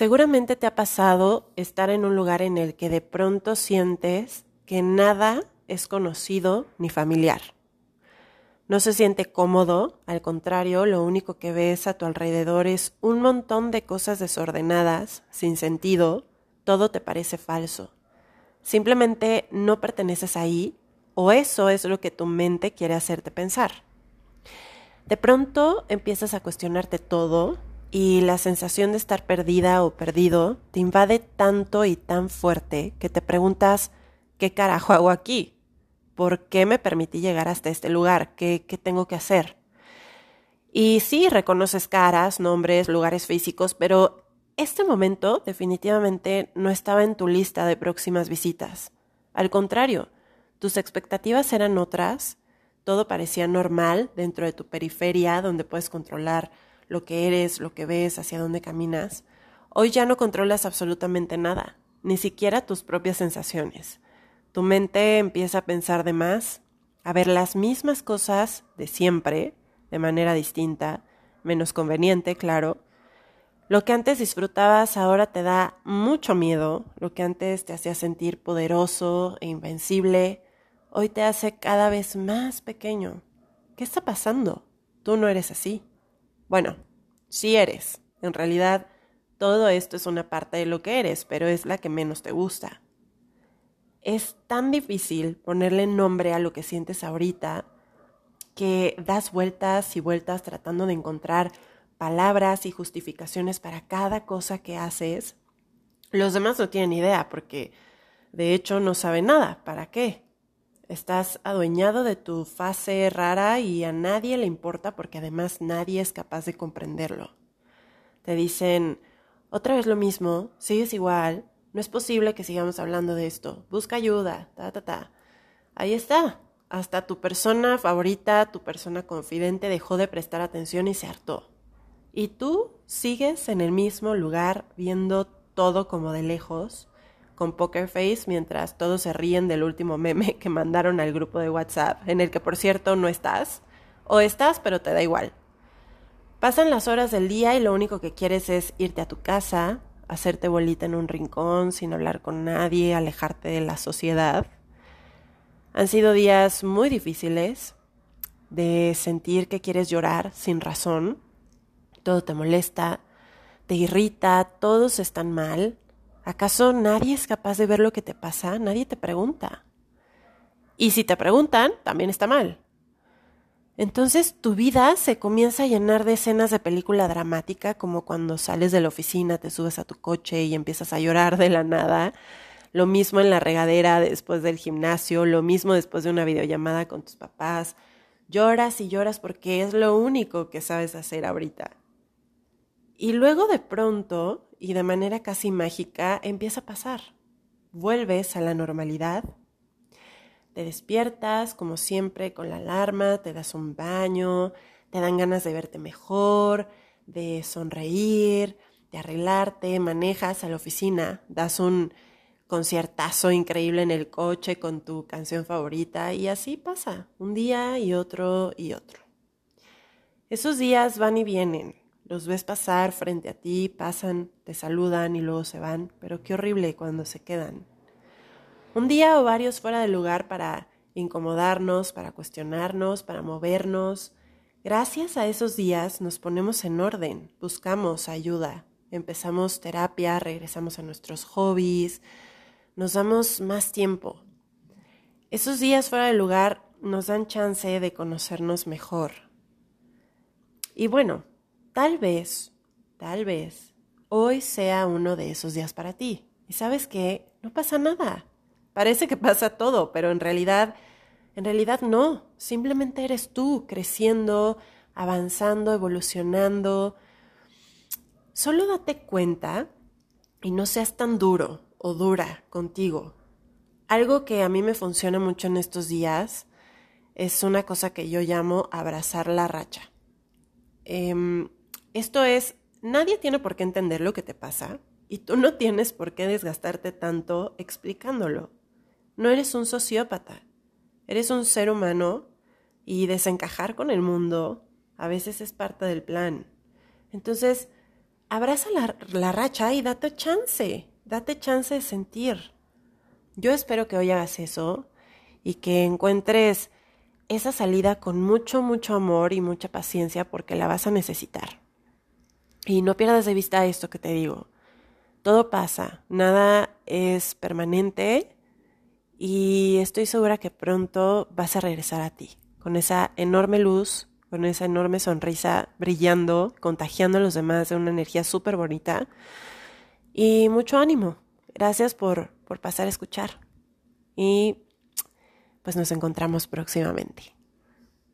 Seguramente te ha pasado estar en un lugar en el que de pronto sientes que nada es conocido ni familiar. No se siente cómodo, al contrario, lo único que ves a tu alrededor es un montón de cosas desordenadas, sin sentido, todo te parece falso. Simplemente no perteneces ahí o eso es lo que tu mente quiere hacerte pensar. De pronto empiezas a cuestionarte todo y la sensación de estar perdida o perdido te invade tanto y tan fuerte que te preguntas, ¿qué carajo hago aquí? ¿Por qué me permití llegar hasta este lugar? ¿Qué, qué tengo que hacer? Y sí, reconoces caras, nombres, lugares físicos, pero este momento definitivamente no estaba en tu lista de próximas visitas. Al contrario, tus expectativas eran otras, todo parecía normal dentro de tu periferia donde puedes controlar lo que eres, lo que ves, hacia dónde caminas, hoy ya no controlas absolutamente nada, ni siquiera tus propias sensaciones. Tu mente empieza a pensar de más, a ver las mismas cosas de siempre, de manera distinta, menos conveniente, claro. Lo que antes disfrutabas ahora te da mucho miedo, lo que antes te hacía sentir poderoso e invencible, hoy te hace cada vez más pequeño. ¿Qué está pasando? Tú no eres así. Bueno, sí eres. En realidad, todo esto es una parte de lo que eres, pero es la que menos te gusta. Es tan difícil ponerle nombre a lo que sientes ahorita que das vueltas y vueltas tratando de encontrar palabras y justificaciones para cada cosa que haces. Los demás no tienen idea porque de hecho no saben nada. ¿Para qué? Estás adueñado de tu fase rara y a nadie le importa porque además nadie es capaz de comprenderlo. Te dicen, otra vez lo mismo, sigues igual, no es posible que sigamos hablando de esto, busca ayuda, ta, ta, ta. Ahí está, hasta tu persona favorita, tu persona confidente dejó de prestar atención y se hartó. Y tú sigues en el mismo lugar viendo todo como de lejos, con Poker Face mientras todos se ríen del último meme que mandaron al grupo de WhatsApp, en el que por cierto no estás, o estás pero te da igual. Pasan las horas del día y lo único que quieres es irte a tu casa, hacerte bolita en un rincón sin hablar con nadie, alejarte de la sociedad. Han sido días muy difíciles de sentir que quieres llorar sin razón, todo te molesta, te irrita, todos están mal, ¿Acaso nadie es capaz de ver lo que te pasa? Nadie te pregunta. Y si te preguntan, también está mal. Entonces tu vida se comienza a llenar de escenas de película dramática, como cuando sales de la oficina, te subes a tu coche y empiezas a llorar de la nada. Lo mismo en la regadera después del gimnasio, lo mismo después de una videollamada con tus papás. Lloras y lloras porque es lo único que sabes hacer ahorita. Y luego de pronto y de manera casi mágica empieza a pasar. Vuelves a la normalidad, te despiertas como siempre con la alarma, te das un baño, te dan ganas de verte mejor, de sonreír, de arreglarte, manejas a la oficina, das un conciertazo increíble en el coche con tu canción favorita y así pasa, un día y otro y otro. Esos días van y vienen, los ves pasar frente a ti, pasan, te saludan y luego se van, pero qué horrible cuando se quedan. Un día o varios fuera del lugar para incomodarnos, para cuestionarnos, para movernos. Gracias a esos días nos ponemos en orden, buscamos ayuda, empezamos terapia, regresamos a nuestros hobbies, nos damos más tiempo. Esos días fuera del lugar nos dan chance de conocernos mejor. Y bueno, Tal vez, tal vez, hoy sea uno de esos días para ti. Y sabes qué, no pasa nada. Parece que pasa todo, pero en realidad, en realidad no. Simplemente eres tú creciendo, avanzando, evolucionando. Solo date cuenta y no seas tan duro o dura contigo. Algo que a mí me funciona mucho en estos días es una cosa que yo llamo abrazar la racha. Eh, esto es, nadie tiene por qué entender lo que te pasa y tú no tienes por qué desgastarte tanto explicándolo. No eres un sociópata, eres un ser humano y desencajar con el mundo a veces es parte del plan. Entonces, abraza la, la racha y date chance, date chance de sentir. Yo espero que hoy hagas eso y que encuentres esa salida con mucho, mucho amor y mucha paciencia porque la vas a necesitar. Y no pierdas de vista esto que te digo. Todo pasa, nada es permanente y estoy segura que pronto vas a regresar a ti, con esa enorme luz, con esa enorme sonrisa brillando, contagiando a los demás de una energía súper bonita. Y mucho ánimo. Gracias por, por pasar a escuchar. Y pues nos encontramos próximamente.